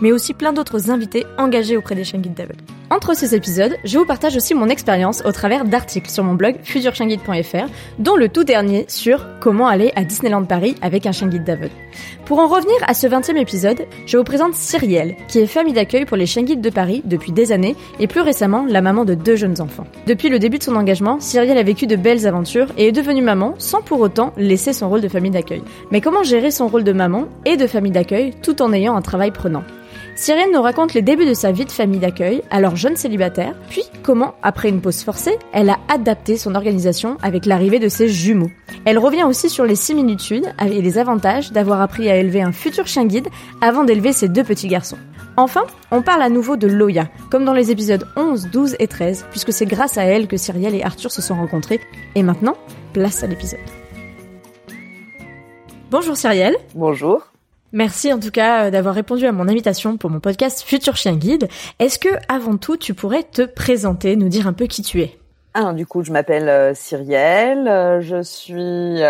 mais aussi plein d'autres invités engagés auprès des chiens guides d'aveugles. Entre ces épisodes, je vous partage aussi mon expérience au travers d'articles sur mon blog futurchienguide.fr, dont le tout dernier sur comment aller à Disneyland Paris avec un chien guide d'aveugle. Pour en revenir à ce 20e épisode, je vous présente Cyrielle, qui est famille d'accueil pour les chiens guides de Paris depuis des années et plus récemment la maman de deux jeunes enfants. Depuis le début de son engagement, Cyrielle a vécu de belles aventures et est devenue maman sans pour autant laisser son rôle de famille d'accueil. Mais comment gérer son rôle de maman et de famille d'accueil tout en ayant un travail prenant? Cyril nous raconte les débuts de sa vie de famille d'accueil, alors jeune célibataire, puis comment, après une pause forcée, elle a adapté son organisation avec l'arrivée de ses jumeaux. Elle revient aussi sur les similitudes et les avantages d'avoir appris à élever un futur chien guide avant d'élever ses deux petits garçons. Enfin, on parle à nouveau de Loya, comme dans les épisodes 11, 12 et 13, puisque c'est grâce à elle que Cyrielle et Arthur se sont rencontrés. Et maintenant, place à l'épisode. Bonjour Cyrielle. Bonjour. Merci en tout cas euh, d'avoir répondu à mon invitation pour mon podcast Futur Chien Guide. Est-ce que avant tout tu pourrais te présenter, nous dire un peu qui tu es? Alors du coup je m'appelle euh, Cyrielle, euh, je suis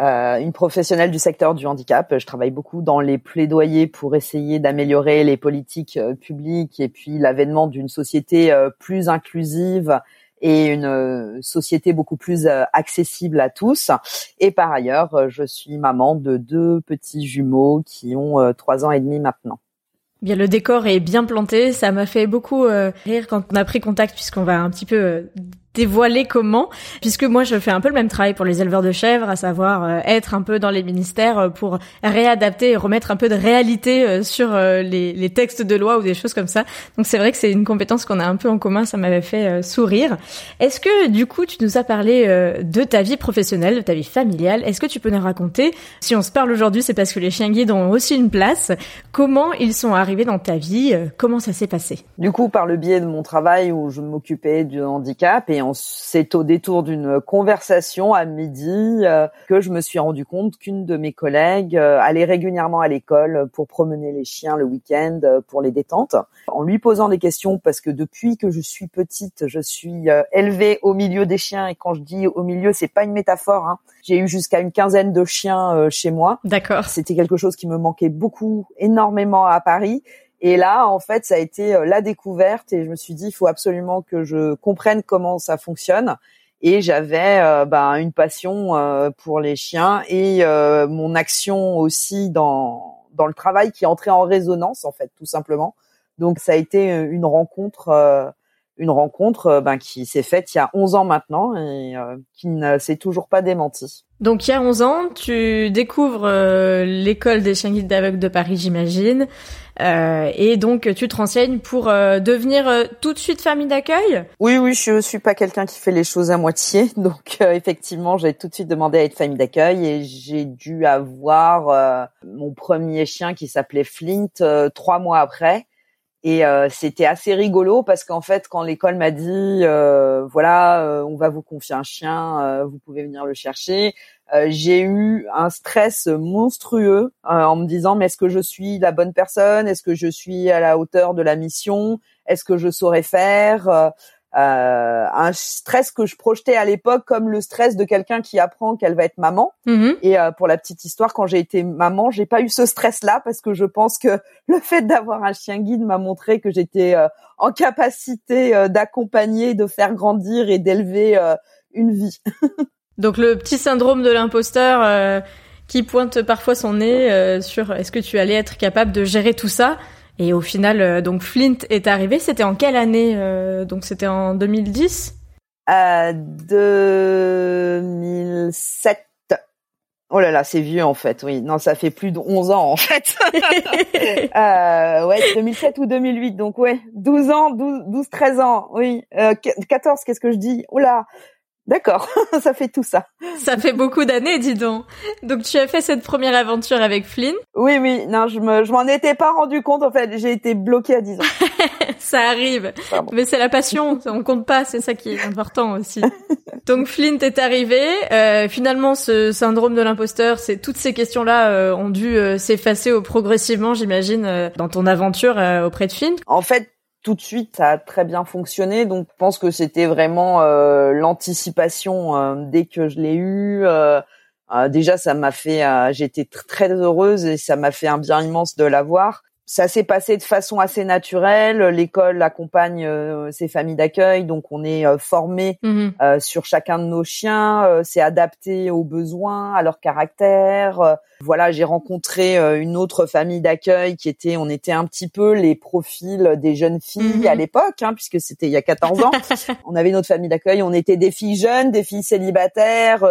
une professionnelle du secteur du handicap. Je travaille beaucoup dans les plaidoyers pour essayer d'améliorer les politiques publiques et puis l'avènement d'une société plus inclusive et une euh, société beaucoup plus euh, accessible à tous. Et par ailleurs, euh, je suis maman de deux petits jumeaux qui ont trois ans et demi maintenant. Bien, le décor est bien planté. Ça m'a fait beaucoup rire quand on a pris contact, puisqu'on va un petit peu dévoiler comment, puisque moi je fais un peu le même travail pour les éleveurs de chèvres, à savoir euh, être un peu dans les ministères euh, pour réadapter et remettre un peu de réalité euh, sur les, textes de loi ou des choses comme ça. Donc c'est vrai que c'est une compétence qu'on a un peu en commun, ça m'avait fait sourire. Est-ce que du coup tu nous as parlé de ta vie professionnelle, de ta vie familiale? Est-ce que tu peux nous raconter, si on se parle aujourd'hui, c'est parce que les chiens guides ont aussi une place, comment ils sont arrivés dans ta vie, comment ça s'est passé? Du coup par le biais de mon travail où je m'occupais du handicap et c'est au détour d'une conversation à midi euh, que je me suis rendu compte qu'une de mes collègues euh, allait régulièrement à l'école pour promener les chiens le week-end euh, pour les détentes. En lui posant des questions, parce que depuis que je suis petite, je suis élevée au milieu des chiens et quand je dis au milieu, c'est pas une métaphore. Hein. J'ai eu jusqu'à une quinzaine de chiens chez moi. D'accord. C'était quelque chose qui me manquait beaucoup, énormément à Paris et là, en fait, ça a été euh, la découverte et je me suis dit, il faut absolument que je comprenne comment ça fonctionne. Et j'avais euh, ben, une passion euh, pour les chiens et mon action aussi dans dans le travail qui entrait en résonance, en fait, tout simplement. Donc, ça a été une rencontre, une rencontre ben, qui s'est faite il y a 11 ans maintenant et qui ne s'est toujours pas démentie. Donc il y a 11 ans, tu découvres l'école des chiens guides d'aveugles de Paris, j'imagine. Euh, et donc tu te renseignes pour euh, devenir euh, tout de suite famille d'accueil? Oui, oui, je suis pas quelqu'un qui fait les choses à moitié, donc effectivement, j'ai tout de suite demandé à être famille d'accueil et j'ai dû avoir mon premier chien qui s'appelait Flint trois mois après. Et c'était assez rigolo parce qu'en fait, quand l'école m'a dit, voilà, on va vous confier un chien, vous pouvez venir le chercher, euh, j'ai eu un stress monstrueux euh, en me disant mais est-ce que je suis la bonne personne? Est-ce que je suis à la hauteur de la mission? Est-ce que je saurais faire? Euh, un stress que je projetais à l'époque comme le stress de quelqu'un qui apprend qu'elle va être maman. Mm-hmm. Et pour la petite histoire, quand j'ai été maman, j'ai pas eu ce stress-là parce que je pense que le fait d'avoir un chien guide m'a montré que j'étais en capacité d'accompagner, de faire grandir et d'élever une vie. Donc le petit syndrome de l'imposteur euh, qui pointe parfois son nez euh, sur est-ce que tu allais être capable de gérer tout ça? Et au final, euh, donc Flint est arrivé. C'était en quelle année Donc c'était en 2010 2007. Oh là là, c'est vieux en fait, oui. Non, ça fait plus de 11 ans en fait. euh, ouais, 2007 ou 2008, donc ouais, 12 ans, 12, 12 13 ans, oui. Euh, 14, qu'est-ce que je dis? Oula, D'accord, ça fait tout ça. Ça fait beaucoup d'années, dis donc. Donc tu as fait cette première aventure avec Flynn? Oui, oui. Non, je me, je m'en étais pas rendu compte. En fait, j'ai été bloquée à 10 ans. ça arrive. Mais c'est la passion, on compte pas. C'est ça qui est important aussi. Donc Flint est arrivé. Euh, finalement, ce syndrome de l'imposteur, c'est toutes ces questions-là euh, ont dû euh, s'effacer progressivement, j'imagine, euh, dans ton aventure auprès de Flint. En fait, tout de suite, ça a très bien fonctionné. Donc, je pense que c'était vraiment euh, l'anticipation euh, dès que je l'ai eu. Euh, déjà, ça m'a fait, j'étais très heureuse et ça m'a fait un bien immense de l'avoir ça s'est passé de façon assez naturelle. L'école accompagne euh, ses familles d'accueil, donc on est euh, formé mhm. euh, sur chacun de nos chiens. c'est adapté aux besoins, à leur caractère. voilà, j'ai rencontré une autre famille d'accueil qui était, on était un petit peu les profils des jeunes filles à mhm. l'époque, hein, puisque c'était il y a 14 ans. on avait une autre famille d'accueil. On était des filles jeunes, des filles célibataires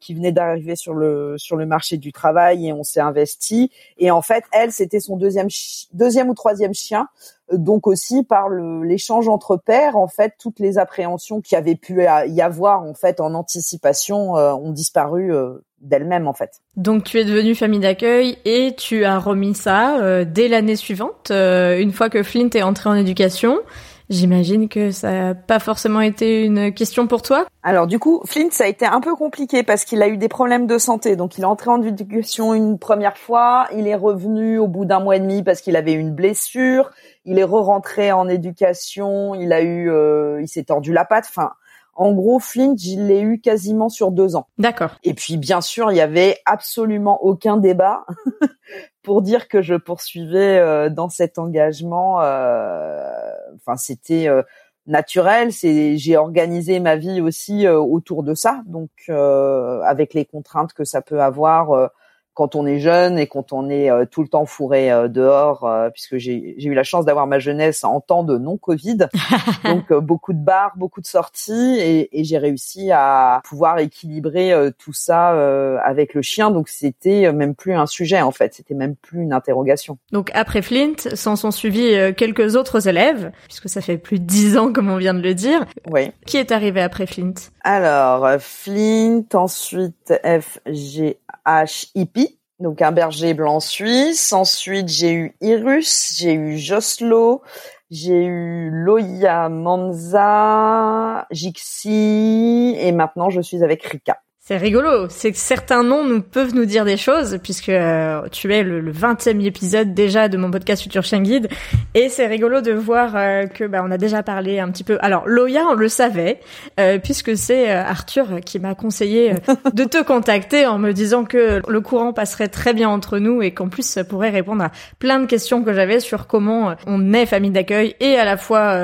qui venaient d'arriver sur le sur le marché du travail et on s'est investi. Et en fait, elle, c'était son deuxième deuxième ou troisième chien. Donc aussi par l'échange entre pères, en fait, toutes les appréhensions qui avaient pu y avoir en fait en anticipation euh, ont disparu euh, d'elles-mêmes en fait. Donc tu es devenue famille d'accueil et tu as remis ça euh, dès l'année suivante, une fois que Flint est entré en éducation. J'imagine que ça n'a pas forcément été une question pour toi. Alors du coup, Flint, ça a été un peu compliqué parce qu'il a eu des problèmes de santé. Donc il est entré en éducation une première fois, il est revenu au bout d'un mois et demi parce qu'il avait une blessure. Il est re-rentré en éducation, il a eu, euh, il s'est tordu la patte. Enfin, en gros, Flint, je l'ai eu quasiment sur deux ans. D'accord. Et puis, bien sûr, il y avait absolument aucun débat pour dire que je poursuivais euh, dans cet engagement. Euh, enfin, c'était euh, naturel. C'est, j'ai organisé ma vie aussi autour de ça, donc avec les contraintes que ça peut avoir quand on est jeune et quand on est euh, tout le temps fourré euh, dehors, euh, puisque j'ai eu la chance d'avoir ma jeunesse en temps de non-Covid, donc beaucoup de bars, beaucoup de sorties, et, et j'ai réussi à pouvoir équilibrer tout ça avec le chien. Donc c'était même plus un sujet en fait, c'était même plus une interrogation. Donc après Flint, s'en sont suivis quelques autres élèves, puisque ça fait plus de dix ans comme on vient de le dire. Oui. Qui est arrivé après Flint? Alors Flint, ensuite F G H hippie, donc un berger blanc suisse. Ensuite, j'ai eu Irus, j'ai eu Joslo, j'ai eu Loya Manza, Jixi, et maintenant je suis avec Rika. C'est rigolo, c'est que certains noms nous peuvent nous dire des choses puisque euh, tu es le, 20e épisode déjà de mon podcast Future Chien Guide et c'est rigolo de voir euh, que bah, on a déjà parlé un petit peu. Alors Loya, on le savait euh, puisque c'est Arthur qui m'a conseillé de te contacter en me disant que le courant passerait très bien entre nous et qu'en plus ça pourrait répondre à plein de questions que j'avais sur comment on est famille d'accueil et à la fois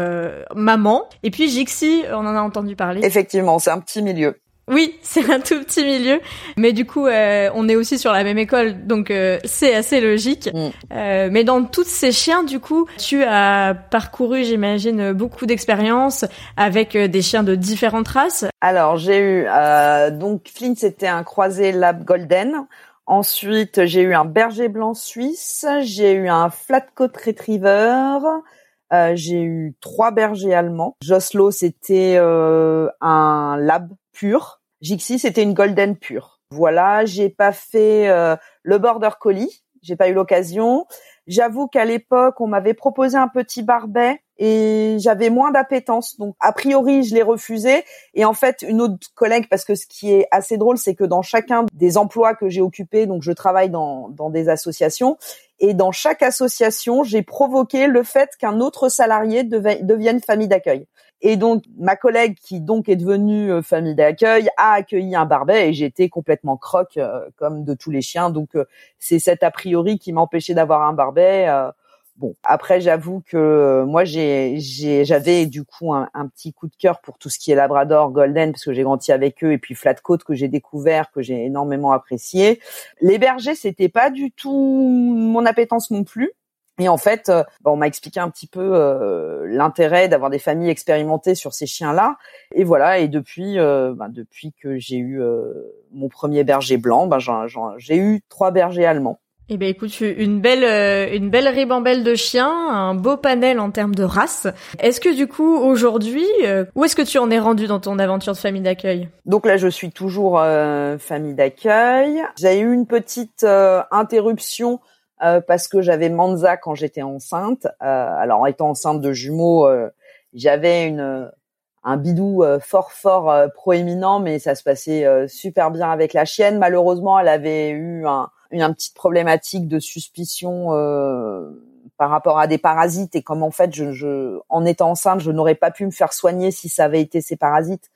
maman. Et puis Jixi, on en a entendu parler. Effectivement, c'est un petit milieu. Oui, c'est un tout petit milieu, mais du coup, euh, on est aussi sur la même école, donc euh, c'est assez logique. Mm. Euh, mais dans tous ces chiens, du coup, tu as parcouru, j'imagine, beaucoup d'expériences avec des chiens de différentes races. Alors, j'ai eu donc Flint, c'était un croisé lab golden. Ensuite, j'ai eu un berger blanc suisse. J'ai eu un flat coat retriever. j'ai eu trois bergers allemands. Joslo, c'était un lab pur. Jixi, c'était une golden pure. Voilà, j'ai pas fait euh, le border collie, j'ai pas eu l'occasion. J'avoue qu'à l'époque, on m'avait proposé un petit barbet et j'avais moins d'appétence. Donc, a priori, je l'ai refusé. Et en fait, une autre collègue, parce que ce qui est assez drôle, c'est que dans chacun des emplois que j'ai occupés, donc je travaille dans, dans des associations, et dans chaque association, j'ai provoqué le fait qu'un autre salarié devienne famille d'accueil. Et donc ma collègue qui donc est devenue euh, famille d'accueil a accueilli un barbet et j'étais complètement croque euh, comme de tous les chiens. Donc euh, c'est cet a priori qui m'empêchait d'avoir un barbet. Bon, après j'avoue que moi j'ai j'avais du coup un, petit coup de cœur pour tout ce qui est Labrador, Golden parce que j'ai grandi avec eux et puis Flatcoat que j'ai découvert que j'ai énormément apprécié. Les bergers c'était pas du tout mon appétence non plus. Et en fait, euh, on m'a expliqué un petit peu euh, l'intérêt d'avoir des familles expérimentées sur ces chiens-là. Et voilà. Et depuis, euh, bah, depuis que j'ai eu mon premier berger blanc, bah, j'ai eu trois bergers allemands. Eh ben écoute, une belle une belle ribambelle de chiens, un beau panel en termes de race. Est-ce que du coup aujourd'hui, où est-ce que tu en es rendu dans ton aventure de famille d'accueil? Donc là, je suis toujours famille d'accueil. J'ai eu une petite interruption euh, parce que j'avais Manza quand j'étais enceinte. Euh, alors étant enceinte de jumeaux, euh, j'avais un bidou fort fort proéminent, mais ça se passait super bien avec la chienne. Malheureusement, elle avait eu un, une, petite problématique de suspicion par rapport à des parasites et comme en fait, je, je en étant enceinte, je n'aurais pas pu me faire soigner si ça avait été ces parasites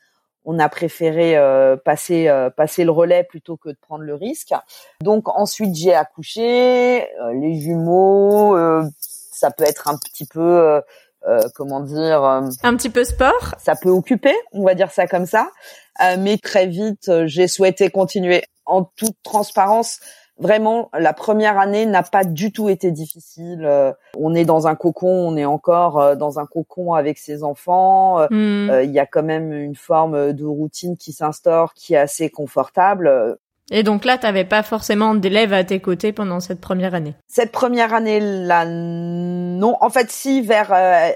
on a préféré euh, passer euh, passer le relais plutôt que de prendre le risque. Donc ensuite j'ai accouché, euh, les jumeaux, ça peut être un petit peu comment dire un petit peu sport. Ça peut occuper, on va dire ça comme ça. mais très vite j'ai souhaité continuer en toute transparence vraiment la première année n'a pas du tout été difficile. Euh, on est dans un cocon, on est encore euh, dans un cocon avec ses enfants. Euh, hmm. Il y a quand même une forme de routine qui s'instaure, qui est assez confortable. Et donc là, tu n'avais pas forcément d'élèves à tes côtés pendant cette première année? Cette première année-là, non. En fait, si vers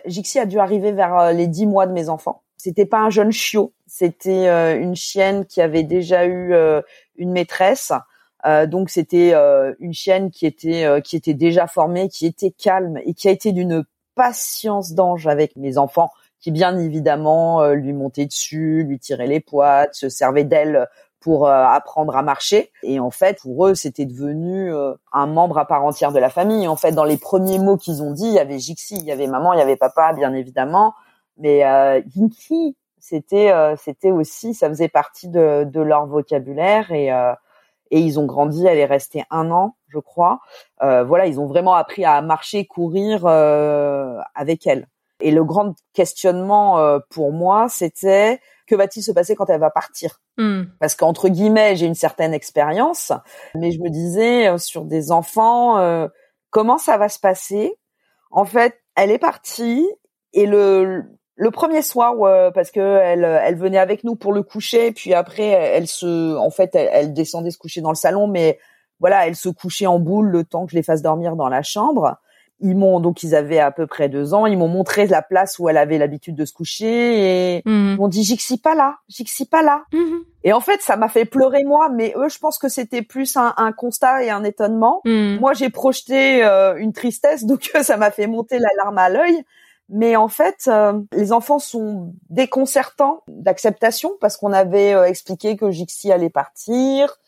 Jixi a dû arriver vers les dix mois de mes enfants. C'était pas un jeune chiot, c'était une chienne qui avait déjà eu une maîtresse euh, donc c'était euh, une chienne qui était euh, qui était déjà formée, qui était calme et qui a été d'une patience d'ange avec mes enfants, qui bien évidemment lui montaient dessus, lui tiraient les poids, se servaient d'elle pour apprendre à marcher. Et en fait, pour eux, c'était devenu un membre à part entière de la famille. En fait, dans les premiers mots qu'ils ont dit, il y avait Jixi, il y avait maman, il y avait papa, bien évidemment, mais euh, c'était c'était aussi, ça faisait partie de, de leur vocabulaire et et ils ont grandi. Elle est restée un an, je crois. Euh, voilà, ils ont vraiment appris à marcher, courir euh, avec elle. Et le grand questionnement euh, pour moi, c'était que va-t-il se passer quand elle va partir? Hmm. Parce qu'entre guillemets, j'ai une certaine expérience, mais je me disais euh, sur des enfants, euh, comment ça va se passer? En fait, elle est partie et le le premier soir euh, parce que elle, elle venait avec nous pour le coucher puis après elle se en fait elle, descendait se coucher dans le salon mais voilà elle se couchait en boule le temps que je les fasse dormir dans la chambre ils m'ont donc ils avaient à peu près deux ans ils m'ont montré la place où elle avait l'habitude de se coucher et mmh. ils m'ont dit j'y pas là j'y pas là mmh. et en fait ça m'a fait pleurer moi mais eux je pense que c'était plus un, un, constat et un étonnement mmh. moi j'ai projeté euh, une tristesse donc ça m'a fait monter la larme à l'œil mais en fait, euh, les enfants sont déconcertants d'acceptation parce qu'on avait euh, expliqué que Jixi allait partir,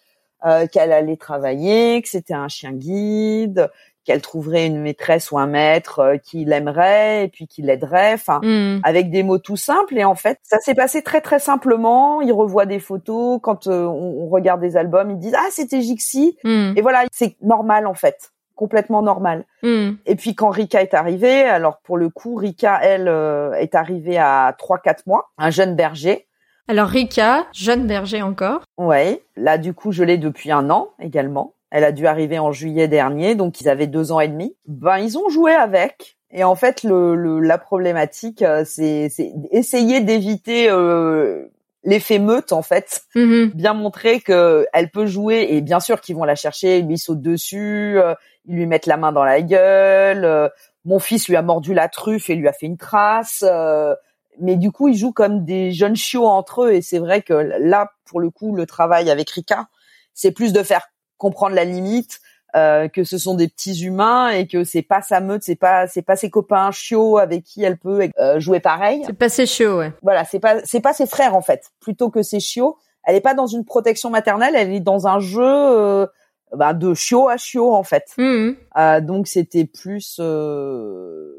euh, qu'elle allait travailler, que c'était un chien guide, qu'elle trouverait une maîtresse ou un maître qui l'aimerait et puis qui l'aiderait, enfin hmm. avec des mots tout simples. Et en fait, ça s'est passé très très simplement. Ils revoient des photos quand on, regarde des albums, ils disent ah c'était Jixi. Hmm. Et voilà, c'est normal en fait complètement normal. Hmm. Et puis quand Rika est arrivée, alors pour le coup, Rika, elle, euh, est arrivée à 3-4 mois, un jeune berger. Alors Rika, jeune berger encore. Ouais, là du coup je l'ai depuis un an également. Elle a dû arriver en juillet dernier, donc ils avaient deux ans et demi. Ben ils ont joué avec. Et en fait, le, la problématique, euh, c'est essayer d'éviter euh, l'effet meute en fait, mm-hmm. bien montrer que elle peut jouer et bien sûr qu'ils vont la chercher, lui saute dessus, ils lui mettent la main dans la gueule. Euh, mon fils lui a mordu la truffe et lui a fait une trace. Euh, mais du coup, ils jouent comme des jeunes chiots entre eux. Et c'est vrai que là, pour le coup, le travail avec Rika, c'est plus de faire comprendre la limite, euh, que ce sont des petits humains et que c'est pas sa meute, c'est pas c'est pas ses copains chiots avec qui elle peut jouer pareil. C'est pas ses chiots, ouais. Voilà, c'est pas c'est pas ses frères en fait, plutôt que ses chiots. Elle est pas dans une protection maternelle, elle est dans un jeu bah, de chiot à chiot en fait. Mmh. Euh, donc c'était plus euh,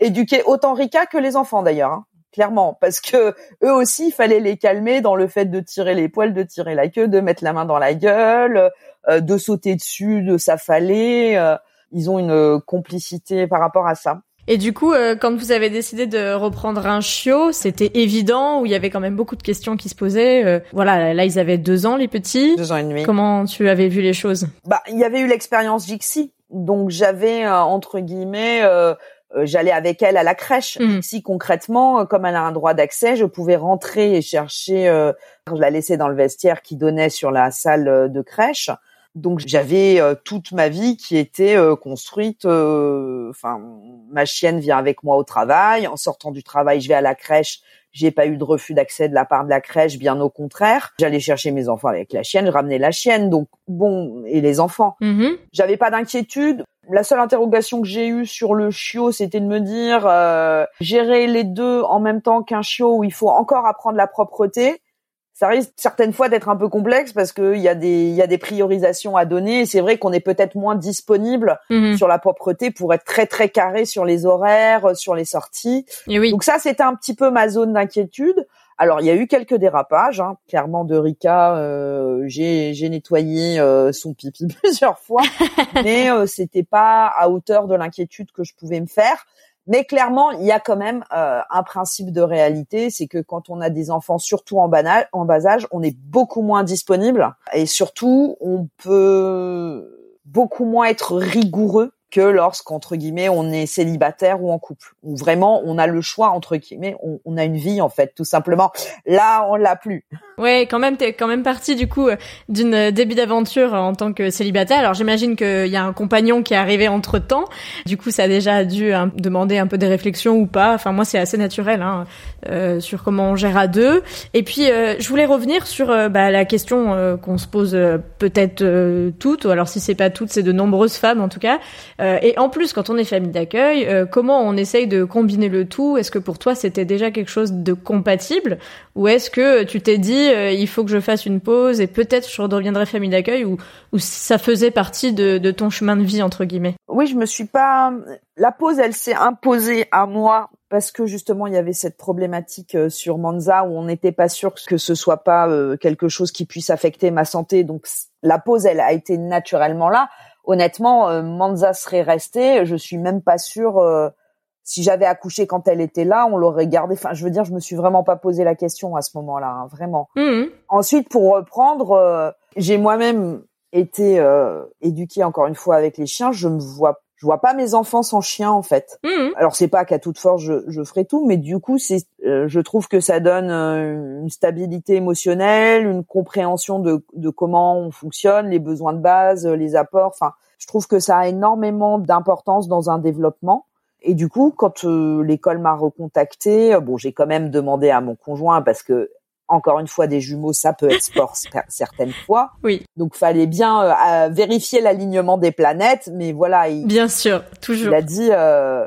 éduquer autant Rika que les enfants d'ailleurs, hein, clairement, parce que eux aussi il fallait les calmer dans le fait de tirer les poils, de tirer la queue, de mettre la main dans la gueule, euh, de sauter dessus, de s'affaler. Euh, ils ont une complicité par rapport à ça. Et du coup, euh, quand vous avez décidé de reprendre un chiot, c'était évident ou il y avait quand même beaucoup de questions qui se posaient. Euh, voilà, là ils avaient deux ans les petits. Deux ans et demi. Comment tu avais vu les choses? Bah, il y avait eu l'expérience Jixi. Donc j'avais entre guillemets j'allais avec elle à la crèche. Si concrètement, comme elle a un droit d'accès, je pouvais rentrer et chercher. je la laissais dans le vestiaire qui donnait sur la salle de crèche. Donc j'avais toute ma vie qui était construite. Enfin, ma chienne vient avec moi au travail. En sortant du travail, je vais à la crèche. J'ai pas eu de refus d'accès de la part de la crèche, bien au contraire. J'allais chercher mes enfants avec la chienne, je ramenais la chienne, donc bon, et les enfants. Mhm. J'avais pas d'inquiétude. La seule interrogation que j'ai eue sur le chiot, c'était de me dire euh, gérer les deux en même temps qu'un chiot où il faut encore apprendre la propreté ça risque certaines fois d'être un peu complexe parce qu'il y a des il y a des priorisations à donner et c'est vrai qu'on est peut-être moins disponible Mhm. sur la propreté pour être très très carré sur les horaires, euh, sur les sorties. Et oui. Donc ça c'était un petit peu ma zone d'inquiétude. Alors il y a eu quelques dérapages, hein. clairement de Rika, euh, j'ai j'ai nettoyé euh, son pipi plusieurs fois, mais euh, c'était pas à hauteur de l'inquiétude que je pouvais me faire. Mais clairement, il y a quand même euh, un principe de réalité, c'est que quand on a des enfants, surtout en, bana- en bas âge, on est beaucoup moins disponible. Et surtout, on peut beaucoup moins être rigoureux que lorsqu'entre guillemets on est célibataire ou en couple. Où vraiment on a le choix entre guillemets, on, a une vie en fait tout simplement. Là on l'a plus. Ouais, quand même, t'es quand même parti du coup d'une euh, début d'aventure en tant que célibataire. Alors j'imagine qu'il y a un compagnon qui est arrivé entre temps. Du coup, ça a déjà dû hein, demander un peu des réflexions ou pas. Enfin, moi, c'est assez naturel hein, euh, sur comment on gère à deux. Et puis, euh, je voulais revenir sur euh, bah, la question euh, qu'on se pose peut-être toutes, ou alors si c'est pas toutes, c'est de nombreuses femmes en tout cas. Euh, et en plus, quand on est famille d'accueil, euh, comment on essaye de combiner le tout? Est-ce que pour toi, c'était déjà quelque chose de compatible, ou est-ce que tu t'es dit euh, il faut que je fasse une pause et peut-être je redeviendrai famille d'accueil, ou, ou ça faisait partie de, de ton chemin de vie entre guillemets? Oui, je me suis pas. La pause, elle s'est imposée à moi parce que justement il y avait cette problématique euh, sur Manza où on n'était pas sûr que ce soit pas euh, quelque chose qui puisse affecter ma santé. Donc la pause, elle a été naturellement là. Honnêtement, euh, Manza serait restée. Je suis même pas sûre. euh, si j'avais accouché quand elle était là, on l'aurait gardée. Enfin, je veux dire, je me suis vraiment pas posé la question à ce moment-là, hein, vraiment. Mhm. Ensuite, pour reprendre, euh, j'ai moi-même été euh, éduquée encore une fois avec les chiens. Je me vois, je vois pas mes enfants sans chien en fait. Mhm. Alors c'est pas qu'à toute force je, je ferai tout, mais du coup c'est, euh, je trouve que ça donne euh, une stabilité émotionnelle, une compréhension de, de comment on fonctionne, les besoins de base, euh, les apports. Enfin, je trouve que ça a énormément d'importance dans un développement. Et du coup, quand euh, l'école m'a recontacté, bon, j'ai quand même demandé à mon conjoint parce que encore une fois, des jumeaux, ça peut être sport cer- certaines fois. Oui. Donc, fallait bien euh, vérifier l'alignement des planètes. Mais voilà, il, Bien sûr, toujours. il a dit euh,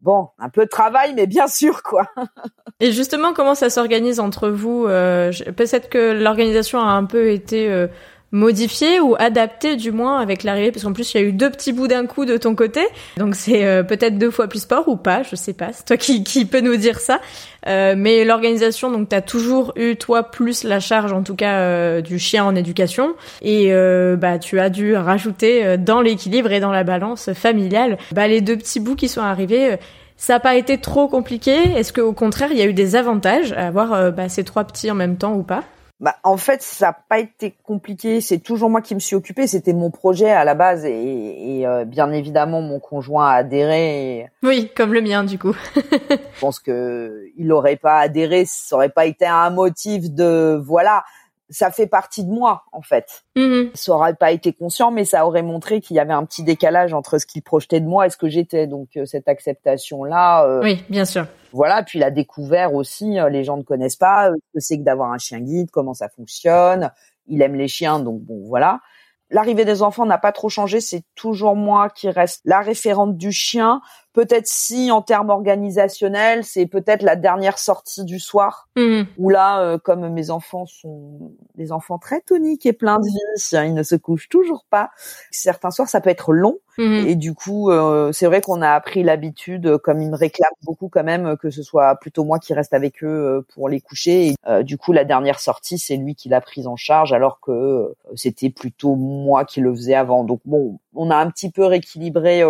bon, un peu de travail, mais bien sûr quoi. Et justement, comment ça s'organise entre vous euh, Peut-être que l'organisation a un peu été euh, modifiée ou adaptée du moins avec l'arrivée, parce qu'en plus il y a eu deux petits bouts d'un coup de ton côté, donc c'est euh, peut-être deux fois plus sport ou pas, je sais pas. C'est toi qui, qui peux nous dire ça. Euh, mais l'organisation, donc t'as toujours eu toi plus la charge en tout cas euh, du chien en éducation, et euh, bah tu as dû rajouter euh, dans l'équilibre et dans la balance familiale bah, les deux petits bouts qui sont arrivés. euh, ça n'a pas été trop compliqué. Est-ce qu'au contraire, il y a eu des avantages à avoir bah, ces trois petits en même temps ou pas? Bah, en fait, ça n'a pas été compliqué. C'est toujours moi qui me suis occupée. C'était mon projet à la base, et, et, euh, bien évidemment, mon conjoint a adhéré. Et Oui, comme le mien du coup. je pense que il n'aurait pas adhéré, ça aurait pas été un motif de voilà. Ça fait partie de moi, en fait. Mhm. ça aurait pas été conscient, mais ça aurait montré qu'il y avait un petit décalage entre ce qu'il projetait de moi et ce que j'étais. Donc euh, cette acceptation-là, euh, Oui, bien sûr. voilà. Puis la découvert aussi, euh, les gens ne connaissent pas ce que c'est que d'avoir un chien guide, comment ça fonctionne. Il aime les chiens, donc bon, voilà. L'arrivée des enfants n'a pas trop changé. C'est toujours moi qui reste la référente du chien. Peut-être si en termes organisationnels, c'est peut-être la dernière sortie du soir Mhm. où là, euh, comme mes enfants sont des enfants très toniques et pleins de vie, hein, ils ne se couchent toujours pas. Certains soirs, ça peut être long. Mhm. Et du coup, euh, c'est vrai qu'on a appris l'habitude, euh, comme ils me réclament beaucoup quand même, que ce soit plutôt moi qui reste avec eux pour les coucher. Et, euh, du coup, la dernière sortie, c'est lui qui l'a prise en charge, alors que c'était plutôt moi qui le faisais avant. Donc bon, on a un petit peu rééquilibré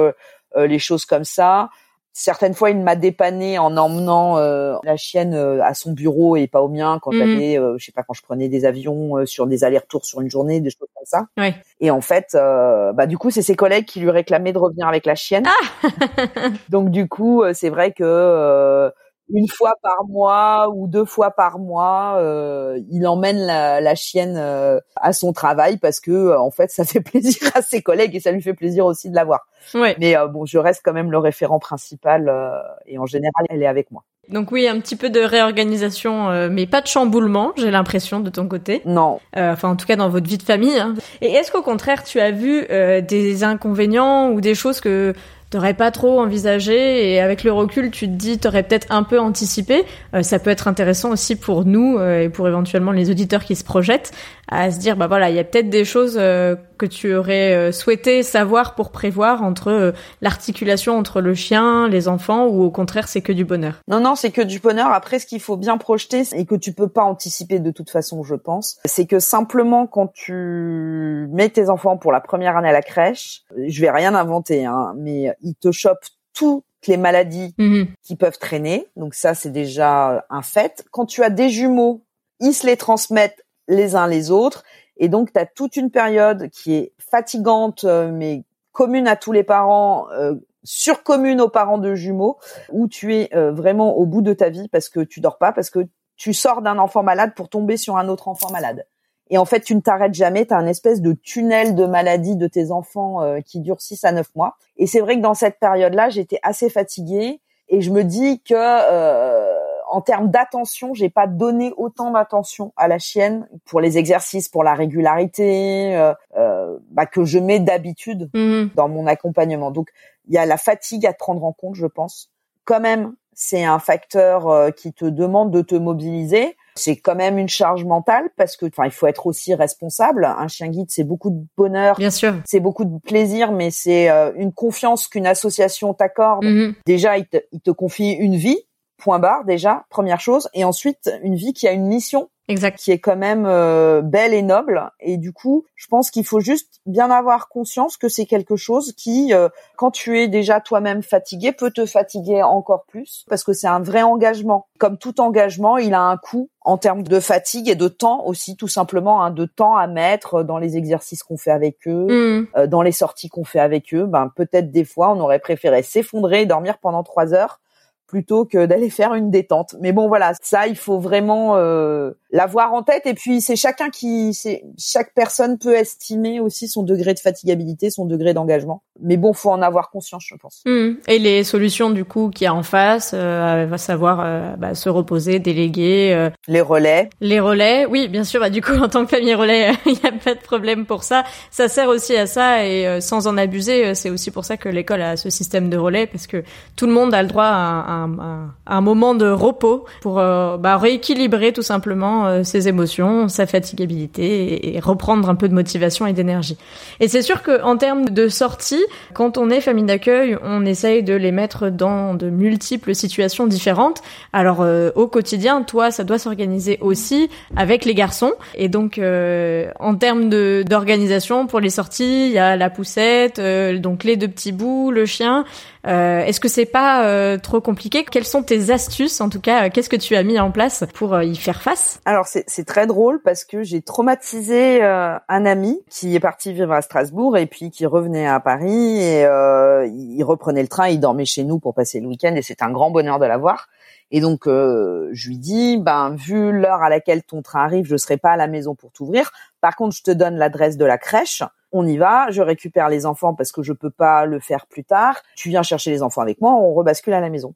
les choses comme ça. certaines fois, il m'a dépanné en emmenant euh, la chienne euh, à son bureau et pas au mien quand j'avais, euh, je sais pas, quand je prenais des avions euh, sur des allers-retours sur une journée, des choses comme ça. Ouais. Et en fait, euh, bah du coup, c'est ses collègues qui lui réclamaient de revenir avec la chienne. Donc du coup, euh, c'est vrai que euh, une fois par mois ou deux fois par mois, euh, il emmène la, la chienne euh, à son travail parce que euh, en fait, ça fait plaisir à ses collègues et ça lui fait plaisir aussi de la voir. Ouais. Mais euh, bon, je reste quand même le référent principal euh, et en général, elle est avec moi. Donc oui, un petit peu de réorganisation, euh, mais pas de chamboulement, j'ai l'impression de ton côté. Non, Euh, enfin, en tout cas, dans votre vie de famille. hein. Et est-ce qu'au contraire, tu as vu euh, des inconvénients ou des choses que t'aurais pas trop envisagé et avec le recul, tu te dis, t'aurais peut-être un peu anticipé. Euh, ça peut être intéressant aussi pour nous euh, et pour éventuellement les auditeurs qui se projettent à se dire, bah voilà, il y a peut-être des choses euh, que tu aurais euh, souhaité savoir pour prévoir entre l'articulation entre le chien, les enfants, ou au contraire, c'est que du bonheur. non, non, c'est que du bonheur. Après, ce qu'il faut bien projeter et que tu peux pas anticiper de toute façon, je pense, c'est que simplement quand tu mets tes enfants pour la première année à la crèche, je vais rien inventer, hein, mais ils te chopent toutes les maladies Mhm. qui peuvent traîner. Donc ça, c'est déjà un fait. Quand tu as des jumeaux, ils se les transmettent les uns les autres. Et donc, tu as toute une période qui est fatigante, euh, mais commune à tous les parents, euh, surcommune aux parents de jumeaux, où tu es euh, vraiment au bout de ta vie parce que tu dors pas, parce que tu sors d'un enfant malade pour tomber sur un autre enfant malade. Et en fait, tu ne t'arrêtes jamais, tu as un espèce de tunnel de maladie de tes enfants euh, qui dure 6 à 9 mois. Et c'est vrai que dans cette période-là, j'étais assez fatiguée et je me dis que euh, en termes d'attention, j'ai pas donné autant d'attention à la chienne pour les exercices, pour la régularité euh, euh, bah, que je mets d'habitude Mhm. dans mon accompagnement. Donc il y a la fatigue à prendre en compte, je pense. Quand même, c'est un facteur euh, qui te demande de te mobiliser. C'est quand même une charge mentale parce que, enfin, il faut être aussi responsable. Un chien guide, c'est beaucoup de bonheur, Bien sûr. c'est beaucoup de plaisir, mais c'est euh, une confiance qu'une association t'accorde. Mhm. Déjà, il te, il te confie une vie, point barre déjà, première chose, et ensuite une vie qui a une mission Exact. qui est quand même euh, belle et noble. Et du coup, je pense qu'il faut juste bien avoir conscience que c'est quelque chose qui, euh, quand tu es déjà toi-même fatigué, peut te fatiguer encore plus, parce que c'est un vrai engagement. Comme tout engagement, il a un coût en termes de fatigue et de temps aussi, tout simplement, hein, de temps à mettre dans les exercices qu'on fait avec eux, Mhm. euh, dans les sorties qu'on fait avec eux. Ben peut-être des fois, on aurait préféré s'effondrer et dormir pendant trois heures plutôt que d'aller faire une détente. Mais bon, voilà, ça, il faut vraiment euh, l'avoir en tête. Et puis, c'est chacun qui, c'est chaque personne peut estimer aussi son degré de fatigabilité, son degré d'engagement. Mais bon, faut en avoir conscience, je pense. Mhm. Et les solutions du coup qu'il y a en face, euh, va savoir euh, bah, se reposer, déléguer, euh, Les relais, les relais. Oui, bien sûr. Bah, du coup, en tant que famille relais, il n'y a pas de problème pour ça. Ça sert aussi à ça et euh, sans en abuser, euh, c'est aussi pour ça que l'école a ce système de relais parce que tout le monde a le droit à un, un- un moment de repos pour bah, rééquilibrer tout simplement euh, ses émotions, sa fatigabilité et, reprendre un peu de motivation et d'énergie. Et c'est sûr que en termes de sortie, quand on est famille d'accueil, on essaye de les mettre dans de multiples situations différentes. Alors euh, au quotidien, toi, ça doit s'organiser aussi avec les garçons. Et donc euh, en termes d'organisation pour les sorties, il y a la poussette, euh, donc les deux petits bouts, le chien. Euh, Est-ce que c'est pas euh, trop compliqué? Quelles sont tes astuces En tout cas, euh, qu'est-ce que tu as mis en place pour y faire face? Alors c'est très drôle parce que j'ai traumatisé un ami qui est parti vivre à Strasbourg et puis qui revenait à Paris et il reprenait le train, il dormait chez nous pour passer le week-end et c'est un grand bonheur de l'avoir. Et donc euh, je lui dis ben vu l'heure à laquelle ton train arrive, je serai pas à la maison pour t'ouvrir. Par contre, je te donne l'adresse de la crèche. On y va, je récupère les enfants parce que je peux pas le faire plus tard. Tu viens chercher les enfants avec moi, on rebascule à la maison.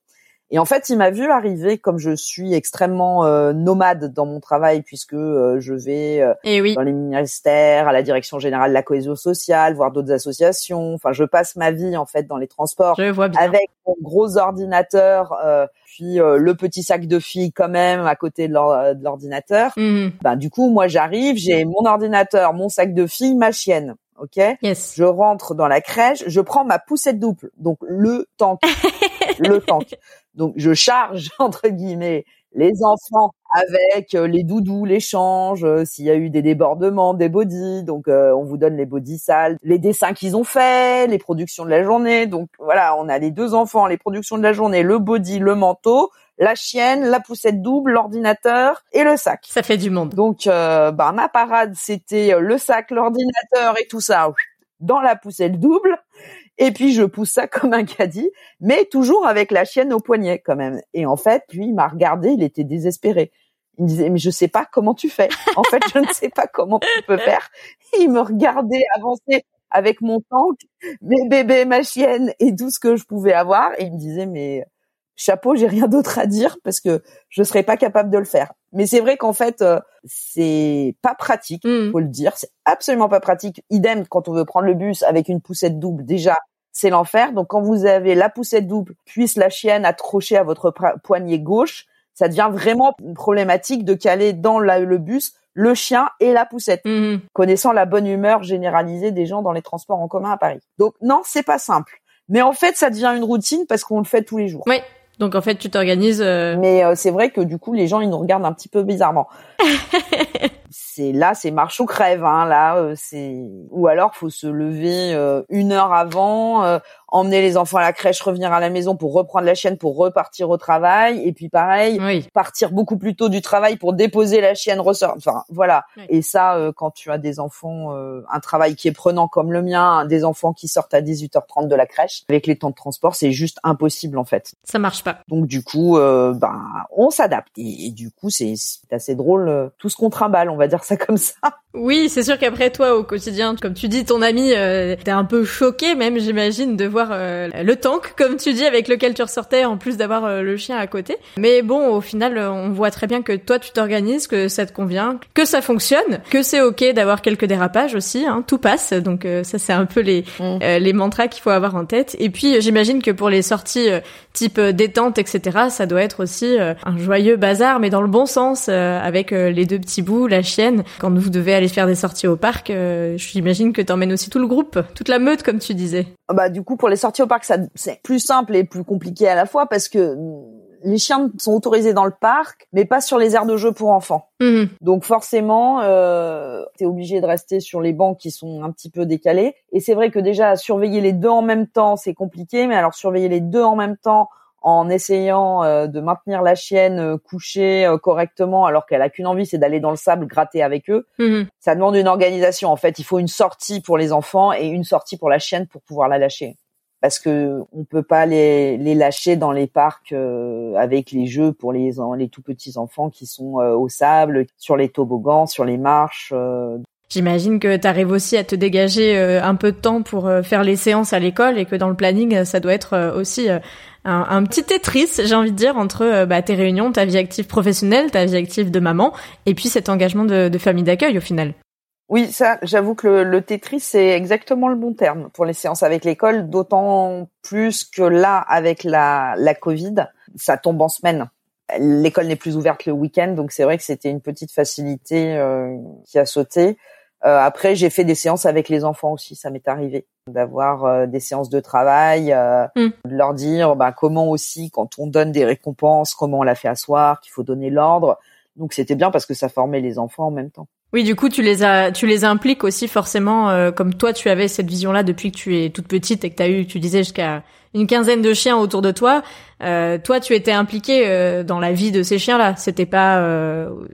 Et en fait, il m'a vu arriver comme je suis extrêmement euh, nomade dans mon travail puisque euh, je vais euh, Eh oui. dans les ministères, à la direction générale de la cohésion sociale, voir d'autres associations. Enfin, je passe ma vie en fait dans les transports Je vois bien. avec mon gros ordinateur, euh, puis euh, le petit sac de filles quand même à côté de de l'ordinateur. Mhm. Ben du coup, moi j'arrive, j'ai mon ordinateur, mon sac de filles, ma chienne. Ok, Yes. je rentre dans la crèche, je prends ma poussette double, donc le tank, le tank. Donc je charge entre guillemets les enfants avec euh, les doudous, l'échange, euh, s'il y a eu des débordements, des bodys, donc euh, on vous donne les bodys sales, les dessins qu'ils ont faits, les productions de la journée. Donc voilà, on a les deux enfants, les productions de la journée, le body, le manteau, la chienne, la poussette double, l'ordinateur et le sac. Ça fait du monde. Donc bah ma parade c'était le sac, l'ordinateur et tout ça dans la poussette double et puis je pousse ça comme un caddie, mais toujours avec la chienne au poignet quand même. Et en fait, lui, il m'a regardé, il était désespéré. Il me disait mais je sais pas comment tu fais. En fait, je ne sais pas comment tu peux faire. il me regardait avancer avec mon tank, mes bébés, ma chienne et tout ce que je pouvais avoir. Et il me disait mais chapeau, j'ai rien d'autre à dire parce que je serais pas capable de le faire. Mais c'est vrai qu'en fait, euh, c'est pas pratique, mmh. faut le dire. C'est absolument pas pratique. Idem quand on veut prendre le bus avec une poussette double. Déjà, c'est l'enfer. Donc quand vous avez la poussette double, puis la chienne accrochée à votre poignet gauche, ça devient vraiment problématique de caler dans le bus le chien et la poussette, mmh. connaissant la bonne humeur généralisée des gens dans les transports en commun à Paris. Donc non, c'est pas simple. Mais en fait, ça devient une routine parce qu'on le fait tous les jours. Oui. Donc en fait, tu t'organises. Euh, Mais euh, c'est vrai que du coup, les gens ils nous regardent un petit peu bizarrement. c'est là, c'est marche ou crève. Hein, là, euh, c'est ou alors faut se lever une heure avant, emmener les enfants à la crèche, revenir à la maison pour reprendre la chienne pour repartir au travail et puis pareil, partir beaucoup plus tôt du travail pour déposer la chienne, ressort. Enfin voilà. Et ça, euh, quand tu as des enfants, euh, un travail qui est prenant comme le mien, des enfants qui sortent à 18h30 de la crèche, avec les temps de transport, c'est juste impossible en fait. Ça marche pas. Donc du coup, euh, ben on s'adapte et, du coup c'est assez drôle tout ce qu'on trimballe, on va dire ça comme ça. Oui, c'est sûr qu'après toi au quotidien, comme tu dis, ton ami, t'es un peu choqué même, j'imagine, de voir euh, le tank, comme tu dis, avec lequel tu ressortais, en plus d'avoir euh, le chien à côté. Mais bon, au final, euh, on voit très bien que toi, tu t'organises, que ça te convient, que ça fonctionne, que c'est ok d'avoir quelques dérapages aussi, hein, tout passe. Donc ça, c'est un peu les mm. les mantras qu'il faut avoir en tête. Et puis, j'imagine que pour les sorties type détente, etc., ça doit être aussi un joyeux bazar, mais dans le bon sens, avec les deux petits bouts, la chienne. Quand vous devez aller faire des sorties au parc, j'imagine que t'emmènes aussi tout le groupe, toute la meute, comme tu disais. Bah du coup, pour les sorties au parc, ça c'est plus simple et plus compliqué à la fois parce que les chiens sont autorisés dans le parc, mais pas sur les aires de jeu pour enfants. Mmh. Donc forcément, euh, t'es obligé de rester sur les bancs qui sont un petit peu décalés. Et c'est vrai que déjà surveiller les deux en même temps, c'est compliqué. Mais alors surveiller les deux en même temps en essayant euh, de maintenir la chienne euh, couchée euh, correctement alors qu'elle a qu'une envie, c'est d'aller dans le sable gratter avec eux. Mhm. Ça demande une organisation. En fait, il faut une sortie pour les enfants et une sortie pour la chienne pour pouvoir la lâcher. Parce que on peut pas les, les lâcher dans les parcs avec les jeux pour les, les tout petits enfants qui sont au sable, sur les toboggans, sur les marches. J'imagine que tu arrives aussi à te dégager un peu de temps pour faire les séances à l'école et que dans le planning, ça doit être aussi un, petit Tetris, j'ai envie de dire, entre euh, bah, tes réunions, ta vie active professionnelle, ta vie active de maman, et puis cet engagement de, famille d'accueil au final. Oui, ça, j'avoue que le, Tetris, c'est exactement le bon terme pour les séances avec l'école, d'autant plus que là, avec la, la Covid, ça tombe en semaine. L'école n'est plus ouverte le week-end, donc c'est vrai que c'était une petite facilité euh, qui a sauté. Euh, après, j'ai fait des séances avec les enfants aussi, ça m'est arrivé d'avoir euh, des séances de travail, euh, hmm. de leur dire bah, comment aussi quand on donne des récompenses, comment on la fait asseoir, qu'il faut donner l'ordre. Donc c'était bien parce que ça formait les enfants en même temps. Oui, du coup, tu les as, tu les impliques aussi forcément, euh, comme toi, tu avais cette vision-là depuis que tu es toute petite et que tu as eu, tu disais jusqu'à une quinzaine de chiens autour de toi. Euh, toi, tu étais impliqué euh, dans la vie de ces chiens-là. C'était pas,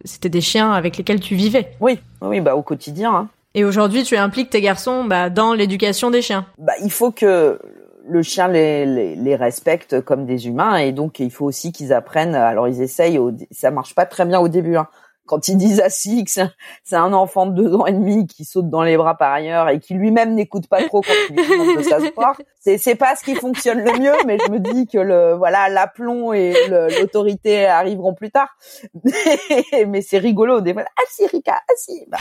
c'était des chiens avec lesquels tu vivais. Oui, oui, bah au quotidien. Hein. Et aujourd'hui, tu impliques tes garçons bah, dans l'éducation des chiens. Bah, il faut que le chien les, les, les, respecte comme des humains et donc il faut aussi qu'ils apprennent. Alors ils essayent, ça marche pas très bien au début. Hein quand ils disent à Six, c'est un enfant de deux ans et demi qui saute dans les bras par ailleurs et qui lui-même n'écoute pas trop quand il demande de s'asseoir. C'est, pas ce qui fonctionne le mieux, mais je me dis que le, voilà, l'aplomb et l'autorité arriveront plus tard. Mais, c'est rigolo. Des fois, ah si, Rika, ah si, bah,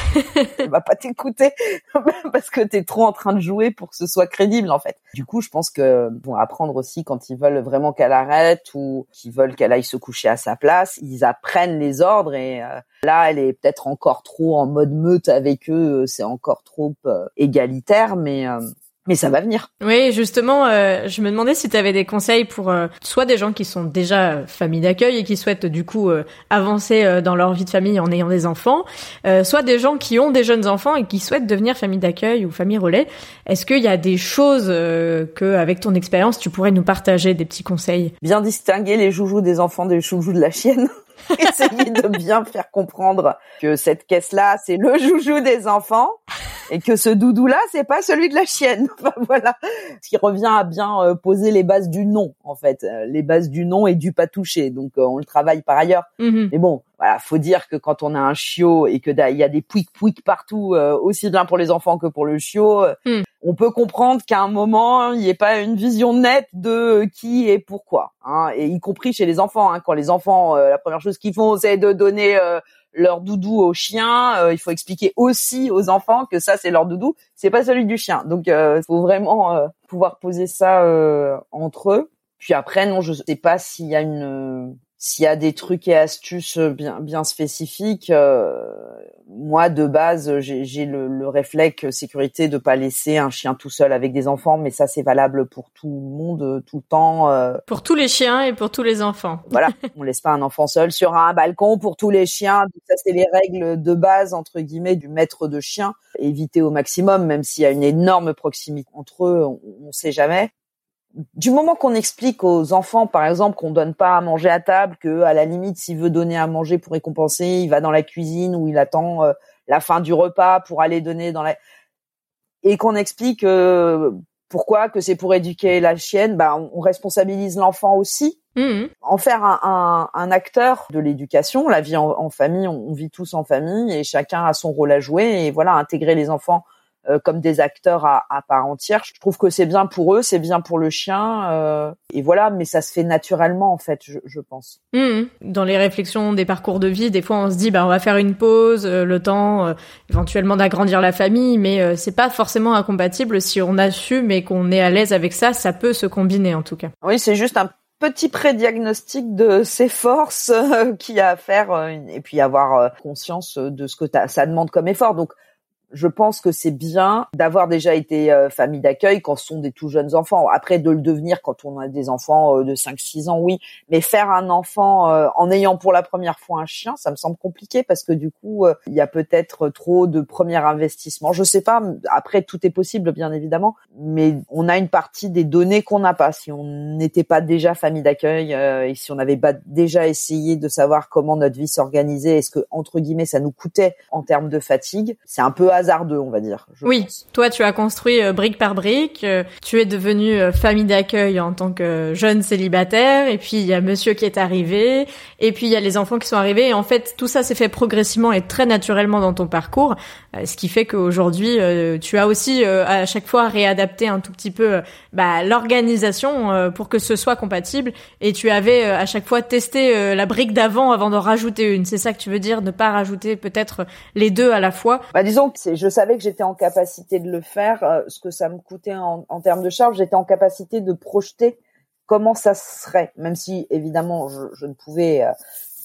elle va pas t'écouter parce que t'es trop en train de jouer pour que ce soit crédible, en fait. Du coup, je pense que vont apprendre aussi quand ils veulent vraiment qu'elle arrête ou qu'ils veulent qu'elle aille se coucher à sa place, ils apprennent les ordres et, euh, Là, elle est peut-être encore trop en mode meute avec eux, c'est encore trop euh, égalitaire, mais euh, mais ça va venir. Oui, justement, euh, je me demandais si tu avais des conseils pour euh, soit des gens qui sont déjà famille d'accueil et qui souhaitent du coup euh, avancer dans leur vie de famille en ayant des enfants, soit des gens qui ont des jeunes enfants et qui souhaitent devenir famille d'accueil ou famille relais. Est-ce qu'il y a des choses que, avec ton expérience, tu pourrais nous partager, des petits conseils? Bien distinguer les joujoux des enfants des joujoux de la chienne. Essayer de bien faire comprendre que cette caisse-là, c'est le joujou des enfants et que ce doudou-là, c'est pas celui de la chienne. Enfin, voilà, ce qui revient à bien euh, poser les bases du nom, en fait, euh, les bases du nom et du pas toucher. Donc, euh, on le travaille par ailleurs. Mm-hmm. Mais bon, voilà, faut dire que quand on a un chiot et que il y a des pouic pouic partout, aussi bien pour les enfants que pour le chiot, mm. on peut comprendre qu'à un moment il n'y ait pas une vision nette de qui et pourquoi, hein, et y compris chez les enfants. Hein, quand les enfants, la première chose qu'ils font, c'est de donner leur doudou au chien. Euh, il faut expliquer aussi aux enfants que ça c'est leur doudou, c'est pas celui du chien. Donc il euh, faut vraiment euh, pouvoir poser ça entre eux. Puis après non, je sais pas s'il y a une s'il y a des trucs et astuces bien bien spécifiques, euh, moi de base j'ai le, le, réflexe sécurité de pas laisser un chien tout seul avec des enfants, mais ça c'est valable pour tout le monde tout le temps. Euh. Pour tous les chiens et pour tous les enfants. Voilà, on laisse pas un enfant seul sur un balcon pour tous les chiens. Ça c'est les règles de base entre guillemets du maître de chien. Éviter au maximum, même s'il y a une énorme proximité entre eux, on, on sait jamais du moment qu'on explique aux enfants, par exemple, qu'on donne pas à manger à table, que à la limite, s'il veut donner à manger pour récompenser, il va dans la cuisine ou il attend euh, la fin du repas pour aller donner dans la et qu'on explique euh, pourquoi que c'est pour éduquer la chienne, bah on, responsabilise l'enfant aussi. Mmh. En faire un, un, acteur de l'éducation, la vie en, famille, on, on, vit tous en famille et chacun a son rôle à jouer et voilà intégrer les enfants comme des acteurs à, à, part entière. Je trouve que c'est bien pour eux, c'est bien pour le chien, euh, et voilà. Mais ça se fait naturellement en fait, je, je pense. Mmh. Dans les réflexions des parcours de vie, des fois on se dit bah on va faire une pause, euh, le temps euh, éventuellement d'agrandir la famille, mais c'est pas forcément incompatible si on assume et qu'on est à l'aise avec ça. Ça peut se combiner en tout cas. Oui, c'est juste un petit pré-diagnostic de ses forces qui a à faire et puis avoir conscience de ce que ça demande comme effort. Donc je pense que c'est bien d'avoir déjà été euh, famille d'accueil quand ce sont des tout jeunes enfants. Après, de le devenir quand on a des enfants euh, de 5-6 ans, oui. Mais faire un enfant euh, en ayant pour la première fois un chien, ça me semble compliqué parce que du coup, il y a peut-être trop de premier investissement. Je sais pas. Après, tout est possible, bien évidemment. Mais on a une partie des données qu'on n'a pas. Si on n'était pas déjà famille d'accueil et si on n'avait pas déjà essayé de savoir comment notre vie s'organisait, est-ce que, entre guillemets, ça nous coûtait en termes de fatigue, c'est un peu hasardeux, on va dire. Oui, toi tu as construit euh, brique par brique, euh, tu es devenu euh, famille d'accueil en tant que jeune célibataire, et puis il y a monsieur qui est arrivé, et puis il y a les enfants qui sont arrivés, et en fait tout ça s'est fait progressivement et très naturellement dans ton parcours, ce qui fait qu'aujourd'hui tu as aussi à chaque fois réadapté un tout petit peu bah, l'organisation pour que ce soit compatible, et tu avais à chaque fois testé la brique d'avant avant d'en rajouter une. C'est ça que tu veux dire, ne pas rajouter peut-être les deux à la fois? Bah disons que c'est je savais que j'étais en capacité de le faire. Euh, ce que ça me coûtait en, en termes de charge, j'étais en capacité de projeter comment ça serait, même si évidemment je, je ne pouvais euh,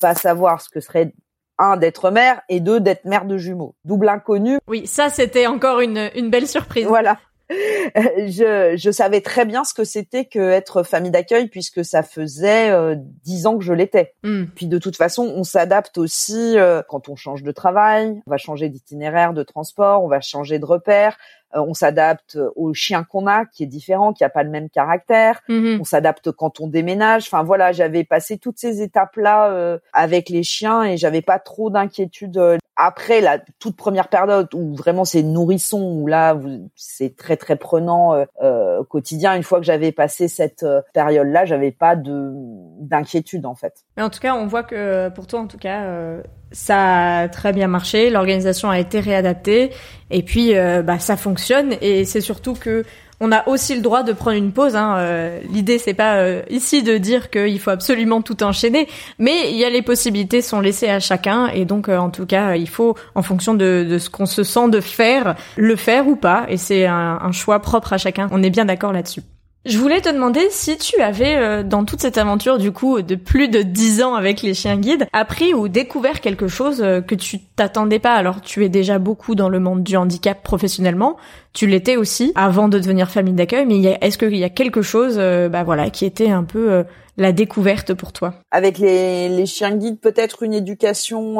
pas savoir ce que serait un d'être mère et deux d'être mère de jumeaux. Double inconnu. Oui, ça c'était encore une, une belle surprise. Voilà. je, je savais très bien ce que c'était que être famille d'accueil puisque ça faisait euh, dix ans que je l'étais. Hmm. Puis de toute façon, on s'adapte aussi euh, quand on change de travail, on va changer d'itinéraire de transport, on va changer de repère, on s'adapte au chien qu'on a qui est différent, qui a pas le même caractère, hmm. on s'adapte quand on déménage. Enfin voilà, j'avais passé toutes ces étapes là avec les chiens et j'avais pas trop d'inquiétude après la toute première période où vraiment c'est nourrisson où là c'est très très prenant euh, euh, quotidien une fois que j'avais passé cette euh, période là j'avais pas de d'inquiétude en fait mais en tout cas on voit que pour toi en tout cas euh, ça a très bien marché l'organisation a été réadaptée et puis bah ça fonctionne et c'est surtout que on a aussi le droit de prendre une pause. Hein. Euh, L'idée, c'est pas euh, ici de dire qu'il faut absolument tout enchaîner, mais il y a les possibilités sont laissées à chacun, et donc euh, en tout cas, il faut, en fonction de, de ce qu'on se sent de faire, le faire ou pas, et c'est un, un choix propre à chacun. On est bien d'accord là-dessus. Je voulais te demander si tu avais, euh, dans toute cette aventure du coup de plus de dix ans avec les chiens guides, appris ou découvert quelque chose euh, que tu t'attendais pas. Alors tu es déjà beaucoup dans le monde du handicap professionnellement, tu l'étais aussi avant de devenir famille d'accueil, mais est-ce qu'il y a quelque chose, euh, bah voilà, qui était un peu la découverte pour toi? Avec les, les chiens guides, peut-être une éducation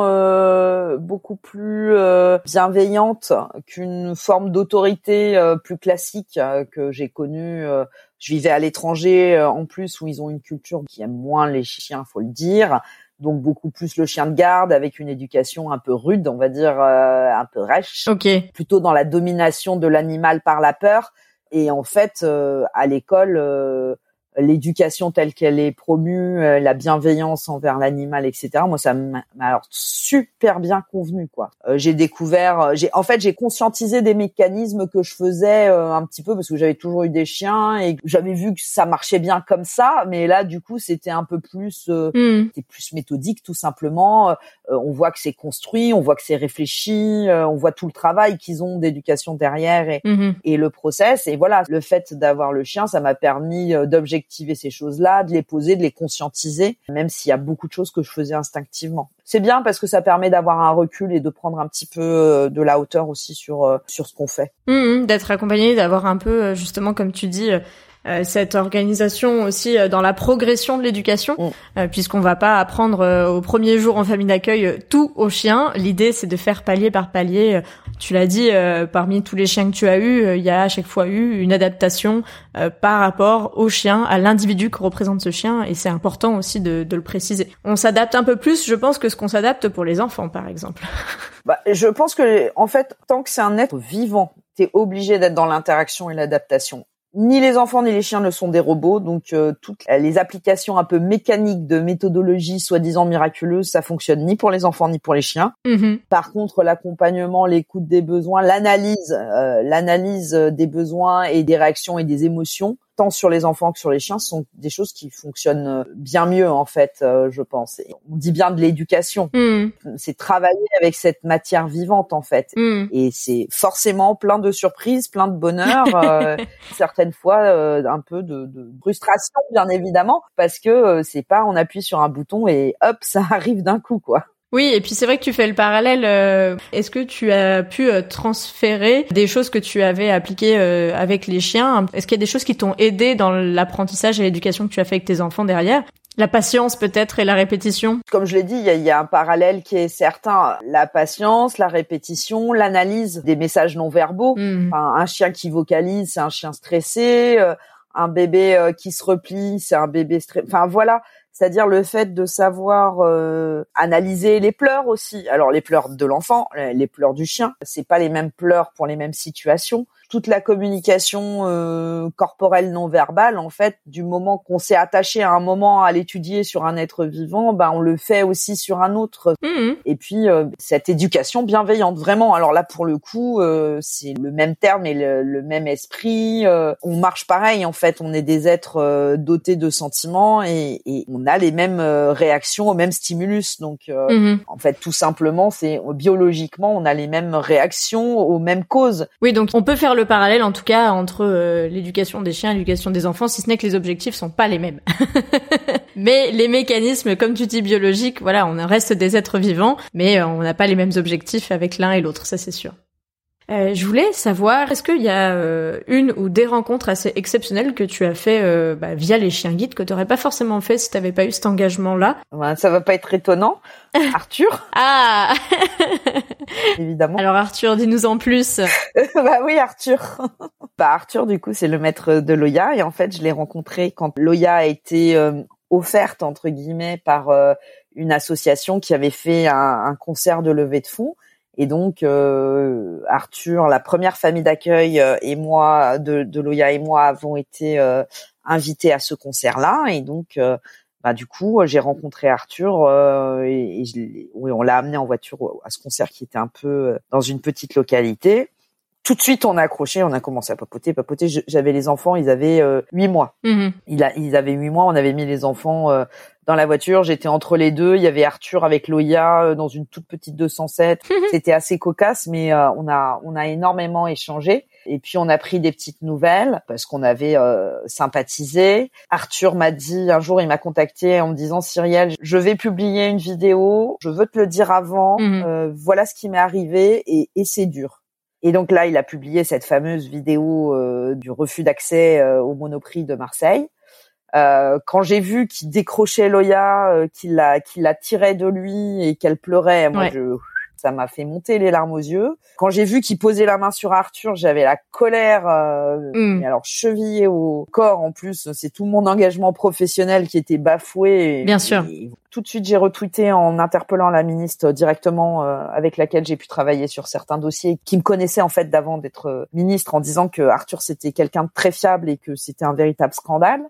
beaucoup plus bienveillante qu'une forme d'autorité plus classique que j'ai connue je vivais à l'étranger euh, en plus où ils ont une culture qui aime moins les chiens, faut le dire. Donc beaucoup plus le chien de garde avec une éducation un peu rude, on va dire euh, un peu rêche. Plutôt dans la domination de l'animal par la peur. Et en fait, euh, à l'école, l'éducation telle qu'elle est promue, euh, la bienveillance envers l'animal, etc. Moi, ça m'a alors super bien convenu, quoi. Euh, j'ai découvert, euh, j'ai en fait j'ai conscientisé des mécanismes que je faisais un petit peu parce que j'avais toujours eu des chiens et j'avais vu que ça marchait bien comme ça, mais là du coup c'était un peu plus, hmm. c'était plus méthodique tout simplement. on voit que c'est construit, on voit que c'est réfléchi, on voit tout le travail qu'ils ont d'éducation derrière et, hmm. et le process. Et voilà, le fait d'avoir le chien, ça m'a permis d'objectiver ces choses-là, de les poser, de les conscientiser, même s'il y a beaucoup de choses que je faisais instinctivement. C'est bien parce que ça permet d'avoir un recul et de prendre un petit peu euh, de la hauteur aussi sur euh, sur ce qu'on fait. Mmh, mmh, d'être accompagné, d'avoir un peu euh, justement comme tu dis cette organisation aussi euh, dans la progression de l'éducation, mm. euh, puisqu'on va pas apprendre au premier jour en famille d'accueil tout aux chiens. L'idée, c'est de faire palier par palier. Tu l'as dit, parmi tous les chiens que tu as eu, il y a à chaque fois eu une adaptation par rapport au chien, à l'individu que représente ce chien, et c'est important aussi de, de le préciser. On s'adapte un peu plus, je pense, que ce qu'on s'adapte pour les enfants, par exemple. Bah, je pense que, en fait, tant que c'est un être vivant, t'es obligé d'être dans l'interaction et l'adaptation ni les enfants ni les chiens ne sont des robots, donc euh, toutes les applications un peu mécaniques de méthodologie soi-disant miraculeuse, ça fonctionne ni pour les enfants ni pour les chiens. Mm-hmm. Par contre, l'accompagnement, l'écoute des besoins, l'analyse, euh, l'analyse des besoins et des réactions et des émotions, tant sur les enfants que sur les chiens, sont des choses qui fonctionnent euh, bien mieux en fait, euh, je pense. on dit bien de l'éducation. Hmm. C'est travailler avec cette matière vivante en fait. Hmm. Et c'est forcément plein de surprises, plein de bonheur, euh, certaines fois un peu de, de, frustration bien évidemment, parce que c'est pas on appuie sur un bouton et hop ça arrive d'un coup quoi. Oui, et puis c'est vrai que tu fais le parallèle. Euh, est-ce que tu as pu euh, transférer des choses que tu avais appliquées euh, avec les chiens? Est-ce qu'il y a des choses qui t'ont aidé dans l'apprentissage et l'éducation que tu as fait avec tes enfants derrière? La patience peut-être et la répétition? Comme je l'ai dit, il y a, un parallèle qui est certain. La patience, la répétition, l'analyse des messages non verbaux. Hmm. un chien qui vocalise, c'est un chien stressé. un bébé qui se replie, c'est un bébé stressé. Enfin voilà, c'est-à-dire le fait de savoir euh, analyser les pleurs aussi. Alors les pleurs de l'enfant, les pleurs du chien, c'est pas les mêmes pleurs pour les mêmes situations toute la communication euh, corporelle non verbale, en fait, du moment qu'on s'est attaché à un moment à l'étudier sur un être vivant, ben on le fait aussi sur un autre. Mmh. Et puis euh, cette éducation bienveillante, vraiment. Alors là, pour le coup, euh, c'est le même terme et le, même esprit. on marche pareil, en fait. On est des êtres dotés de sentiments et, et, on a les mêmes réactions au même stimulus. Donc, mmh. en fait, tout simplement, c'est biologiquement, on a les mêmes réactions aux mêmes causes. Oui, donc on peut faire le parallèle en tout cas entre euh, l'éducation des chiens et l'éducation des enfants, si ce n'est que les objectifs sont pas les mêmes. mais les mécanismes, comme tu dis, biologiques, voilà, on reste des êtres vivants, mais euh, on n'a pas les mêmes objectifs avec l'un et l'autre, ça c'est sûr. Euh, je voulais savoir, est-ce qu'il y a euh, une ou des rencontres assez exceptionnelles que tu as fait euh, bah, via les chiens guides que tu n'aurais pas forcément fait si tu n'avais pas eu cet engagement-là? Ouais, Ça va pas être étonnant. Arthur? Ah Évidemment. Alors Arthur, dis-nous en plus. bah oui, Arthur. bah Arthur, du coup, c'est le maître de Loya et en fait, je l'ai rencontré quand Loya a été offerte entre guillemets par une association qui avait fait un, un concert de levée de fonds et donc euh, Arthur, la première famille d'accueil euh, et moi, de, de Loya et moi, avons été euh, invités à ce concert-là. Et donc, bah, du coup, j'ai rencontré Arthur et, et oui, on l'a amené en voiture à ce concert qui était un peu dans une petite localité tout de suite, on a accroché, on a commencé à papoter, papoter. J'avais les enfants, ils avaient huit mois. Mmh il a, ils avaient huit mois. On avait mis les enfants dans la voiture. J'étais entre les deux. Il y avait Arthur avec Loya euh, dans une toute petite 207. C'était assez cocasse, mais euh, on a on a énormément échangé. Et puis on a pris des petites nouvelles parce qu'on avait euh, sympathisé. Arthur m'a dit un jour, il m'a contacté en me disant Cyrielle, je vais publier une vidéo, je veux te le dire avant. Mhm. Euh, voilà ce qui m'est arrivé et, et c'est dur. Et donc là, il a publié cette fameuse vidéo euh, du refus d'accès euh, au Monoprix de Marseille. Euh, quand j'ai vu qu'il décrochait Loya, euh, qu'il la, qu'il la tirait de lui et qu'elle pleurait, moi, Ouais. je, ça m'a fait monter les larmes aux yeux. Quand j'ai vu qu'il posait la main sur Arthur, j'avais la colère, euh, Mm. alors chevillée au corps en plus. C'est tout mon engagement professionnel qui était bafoué. Et- Bien sûr. et tout de suite, j'ai retweeté en interpellant la ministre directement euh, avec laquelle j'ai pu travailler sur certains dossiers, qui me connaissait en fait d'avant d'être euh, ministre, en disant que Arthur c'était quelqu'un de très fiable et que c'était un véritable scandale.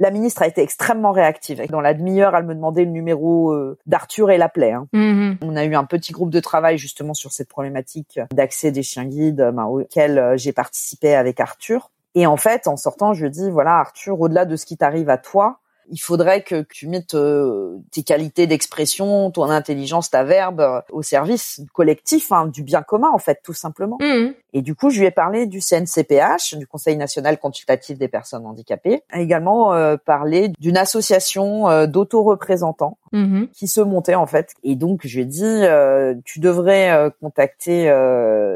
La ministre a été extrêmement réactive. Dans la demi-heure, elle me demandait le numéro euh, d'Arthur et l'appelait. Hein. Mhm. On a eu un petit groupe de travail justement sur cette problématique d'accès des chiens guides euh, ben, auquel euh, j'ai participé avec Arthur. Et en fait, en sortant, je dis voilà Arthur, au-delà de ce qui t'arrive à toi, il faudrait que, tu mettes euh, tes qualités d'expression, ton intelligence, ta verbe euh, au service collectif, hein, du bien commun en fait, tout simplement. Mhm. Et du coup, je lui ai parlé du CNCPH, du Conseil national consultatif des personnes handicapées, a également euh, parlé d'une association euh, d'autoreprésentants Mhm. qui se montait en fait. Et donc je lui ai dit, euh, tu devrais contacter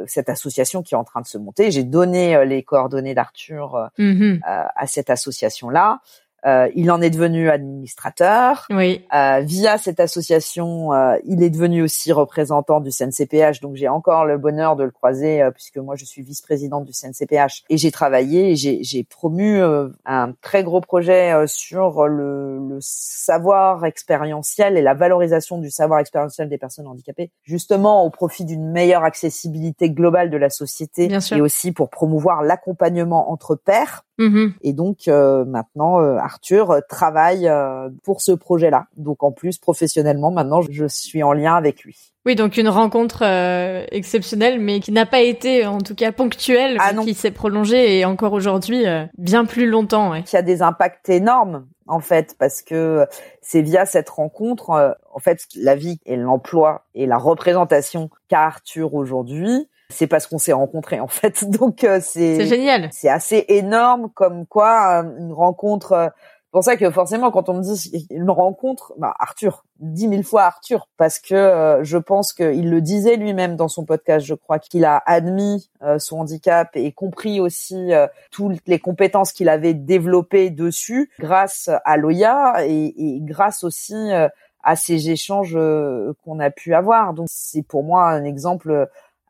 cette association qui est en train de se monter. J'ai donné les coordonnées d'Arthur Mhm. à cette association-là. Euh, il en est devenu administrateur. Oui. Euh, via cette association, euh, il est devenu aussi représentant du CNCPH, donc j'ai encore le bonheur de le croiser euh, puisque moi je suis vice-présidente du CNCPH et j'ai travaillé et j'ai j'ai promu euh, un très gros projet euh, sur le, le savoir expérientiel et la valorisation du savoir expérientiel des personnes handicapées, justement au profit d'une meilleure accessibilité globale de la société Bien sûr. et aussi pour promouvoir l'accompagnement entre pairs. Mhm. Et donc euh, maintenant, euh, Arthur euh, travaille euh, pour ce projet-là. Donc en plus, professionnellement, maintenant, je suis en lien avec lui. Oui, donc une rencontre euh, exceptionnelle, mais qui n'a pas été, en tout cas, ponctuelle, Ah mais qui s'est prolongée et encore aujourd'hui euh, bien plus longtemps. Ouais. Qui a des impacts énormes en fait, parce que c'est via cette rencontre, euh, en fait, la vie et l'emploi et la représentation qu'a Arthur aujourd'hui, c'est parce qu'on s'est rencontrés en fait. Donc euh, C'est génial. c'est assez énorme comme quoi euh, une rencontre euh, c'est pour ça que forcément quand on me dit une rencontre bah Arthur dix mille fois Arthur parce que euh, je pense qu'il le disait lui-même dans son podcast je crois qu'il a admis euh, son handicap et compris aussi euh, toutes les compétences qu'il avait développées dessus grâce à Loya et, et grâce aussi euh, à ces échanges euh, qu'on a pu avoir donc c'est pour moi un exemple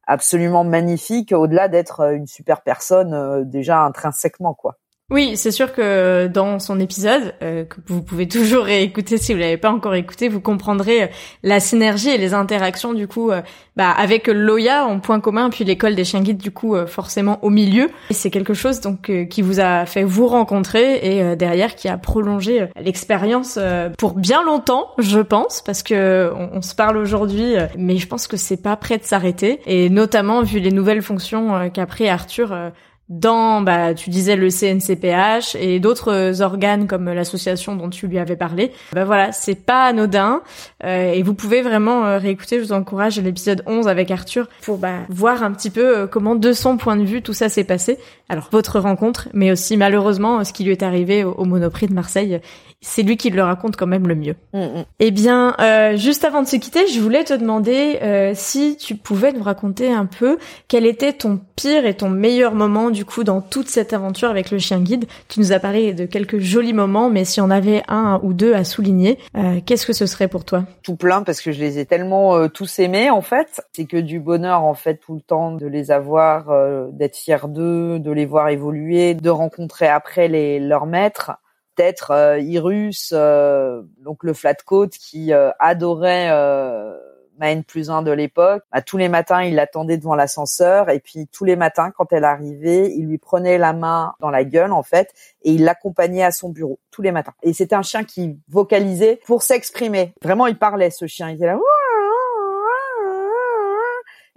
absolument magnifique au-delà d'être une super personne euh, déjà intrinsèquement quoi. Oui, c'est sûr que dans son épisode, euh, que vous pouvez toujours réécouter si vous l'avez pas encore écouté, vous comprendrez euh, la synergie et les interactions du coup euh, bah, avec Loya en point commun, puis l'école des chiens guides du coup forcément au milieu. C'est quelque chose donc qui vous a fait vous rencontrer et derrière qui a prolongé l'expérience pour bien longtemps, je pense, parce que on, on se parle aujourd'hui, mais je pense que c'est pas prêt de s'arrêter. Et notamment vu les nouvelles fonctions qu'a pris Arthur. Euh, dans, bah, tu disais le CNCPH et d'autres organes comme l'association dont tu lui avais parlé. Bah voilà, c'est pas anodin euh, et vous pouvez vraiment euh, réécouter. Je vous encourage l'épisode 11 avec Arthur pour bah, voir un petit peu euh, comment de son point de vue tout ça s'est passé. Alors votre rencontre, mais aussi malheureusement euh, ce qui lui est arrivé au Monoprix de Marseille. C'est lui qui le raconte quand même le mieux. Mm, mm. Eh bien, euh, juste avant de se quitter, je voulais te demander euh, si tu pouvais nous raconter un peu quel était ton pire et ton meilleur moment du coup dans toute cette aventure avec le chien guide. Tu nous as parlé de quelques jolis moments, mais si on avait un ou deux à souligner, euh, qu'est-ce que ce serait pour toi? Tout plein parce que je les ai tellement euh, tous aimés en fait. C'est que du bonheur en fait tout le temps de les avoir, euh, d'être fier d'eux, de les voir évoluer, de rencontrer après les leurs maîtres. Euh, Irus, euh, donc le flat coat qui euh, adorait euh, ma N plus 1 de l'époque. Bah, tous les matins, il l'attendait devant l'ascenseur et puis tous les matins, quand elle arrivait, il lui prenait la main dans la gueule en fait et il l'accompagnait à son bureau tous les matins. Et c'était un chien qui vocalisait pour s'exprimer. Vraiment, il parlait ce chien. Il était là.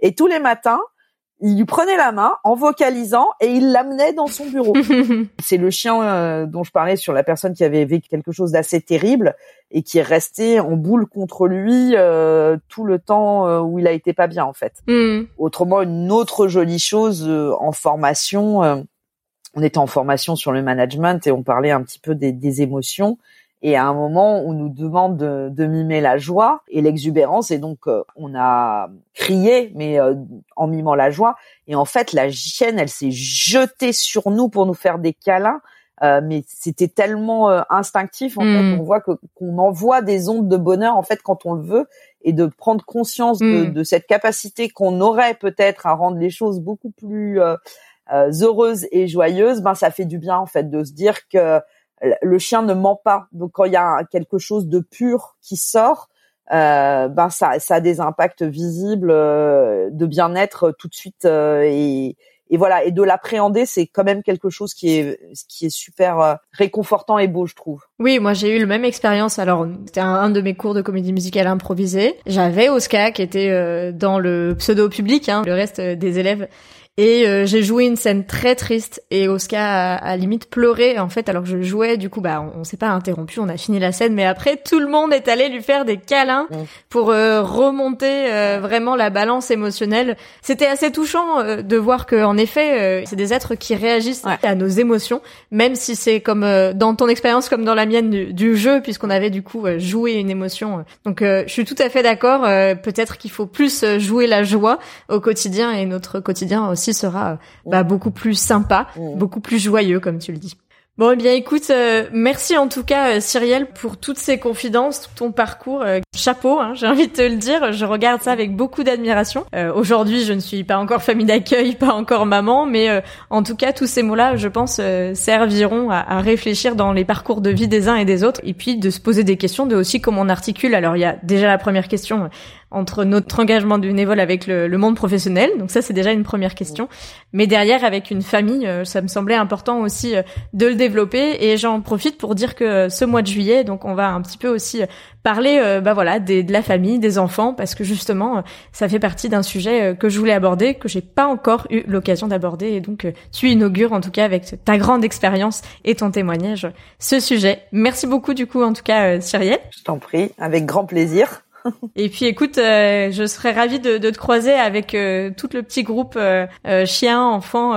Et tous les matins, il lui prenait la main en vocalisant et il l'amenait dans son bureau. c'est le chien euh, dont je parlais sur la personne qui avait vécu quelque chose d'assez terrible et qui est resté en boule contre lui euh, tout le temps euh, où il a été pas bien en fait. Mm. Autrement, une autre jolie chose en formation, on était en formation sur le management et on parlait un petit peu des, des émotions. Et à un moment, on nous demande de, mimer la joie et l'exubérance, et donc euh, on a crié, mais euh, en mimant la joie. Et en fait, la chienne, elle s'est jetée sur nous pour nous faire des câlins. Euh, mais c'était tellement instinctif en fait hmm. on voit que qu'on envoie des ondes de bonheur en fait quand on le veut et de prendre conscience de, hmm. de cette capacité qu'on aurait peut-être à rendre les choses beaucoup plus heureuses et joyeuses ben ça fait du bien en fait de se dire que le chien ne ment pas. Donc quand il y a quelque chose de pur qui sort, euh, ben ça, ça a des impacts visibles euh, de bien-être tout de suite euh, et, et voilà et de l'appréhender c'est quand même quelque chose qui est qui est super réconfortant et beau je trouve. Oui, moi j'ai eu le même expérience. Alors c'était un, de mes cours de comédie musicale improvisée. J'avais Oscar qui était dans le pseudo public, hein, le reste des élèves et euh, j'ai joué une scène très triste et Oscar a, a, limite pleuré en fait alors que je jouais. Du coup, bah on, s'est pas interrompu, on a fini la scène, mais après tout le monde est allé lui faire des câlins pour euh, remonter euh, vraiment la balance émotionnelle. C'était assez touchant de voir que en effet, c'est des êtres qui réagissent à nos émotions, même si c'est comme dans ton expérience comme dans la mienne du, du jeu, puisqu'on avait du coup joué une émotion. Donc je suis tout à fait d'accord. Peut-être qu'il faut plus jouer la joie au quotidien et notre quotidien aussi sera bah, beaucoup plus sympa, beaucoup plus joyeux, comme tu le dis. Bon, eh bien, écoute, euh, merci en tout cas, euh, Cyrielle, pour toutes ces confidences, tout ton parcours. Euh, chapeau, hein, j'ai envie de te le dire. Je regarde ça avec beaucoup d'admiration. Aujourd'hui, je ne suis pas encore famille d'accueil, pas encore maman, mais en tout cas, tous ces mots-là, je pense, serviront à, à, réfléchir dans les parcours de vie des uns et des autres, et puis de se poser des questions de aussi comment on articule. Alors, il y a déjà la première question entre notre engagement de bénévole avec le, le, monde professionnel. Donc ça, c'est déjà une première question. Mais derrière, avec une famille, euh, ça me semblait important aussi euh, de le développer. Et j'en profite pour dire que euh, ce mois de juillet, donc on va un petit peu aussi parler, bah voilà, des, de la famille, des enfants, parce que justement, ça fait partie d'un sujet que je voulais aborder, que j'ai pas encore eu l'occasion d'aborder. Et donc, tu inaugures en tout cas avec ta grande expérience et ton témoignage ce sujet. Merci beaucoup du coup, en tout cas, Cyrielle. Je t'en prie, avec grand plaisir. Et puis écoute, euh, je serais ravie de, de te croiser avec euh, tout le petit groupe euh, euh chiens, enfants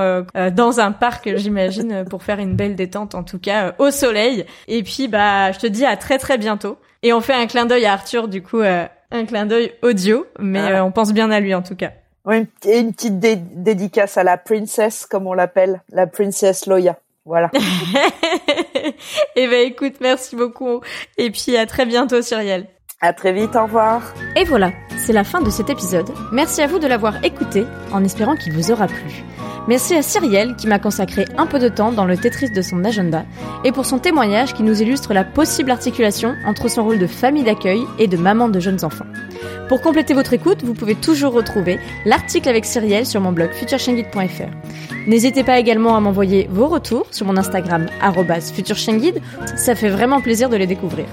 dans un parc, j'imagine, pour faire une belle détente, en tout cas au soleil. Et puis bah, je te dis à très très bientôt. Et on fait un clin d'œil à Arthur, du coup, un clin d'œil audio, mais on pense bien à lui en tout cas. Oui, et une petite dédicace à la princesse, comme on l'appelle, la princesse Loya. Voilà. et ben écoute, merci beaucoup. Et puis à très bientôt, Cyrielle. À très vite, au revoir. Et voilà, c'est la fin de cet épisode. Merci à vous de l'avoir écouté, en espérant qu'il vous aura plu. Merci à Cyrielle qui m'a consacré un peu de temps dans le Tetris de son agenda et pour son témoignage qui nous illustre la possible articulation entre son rôle de famille d'accueil et de maman de jeunes enfants. Pour compléter votre écoute, vous pouvez toujours retrouver l'article avec Cyrielle sur mon blog futureshengid.fr. N'hésitez pas également à m'envoyer vos retours sur mon Instagram futureshengid, ça fait vraiment plaisir de les découvrir.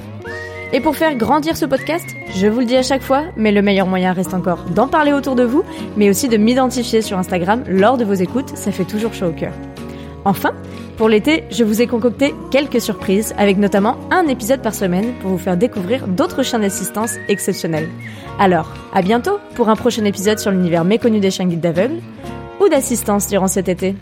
Et pour faire grandir ce podcast, je vous le dis à chaque fois, mais le meilleur moyen reste encore d'en parler autour de vous, mais aussi de m'identifier sur Instagram lors de vos écoutes, ça fait toujours chaud au cœur. Enfin, pour l'été, je vous ai concocté quelques surprises, avec notamment un épisode par semaine pour vous faire découvrir d'autres chiens d'assistance exceptionnels. Alors, à bientôt pour un prochain épisode sur l'univers méconnu des chiens guides d'aveugles ou d'assistance durant cet été.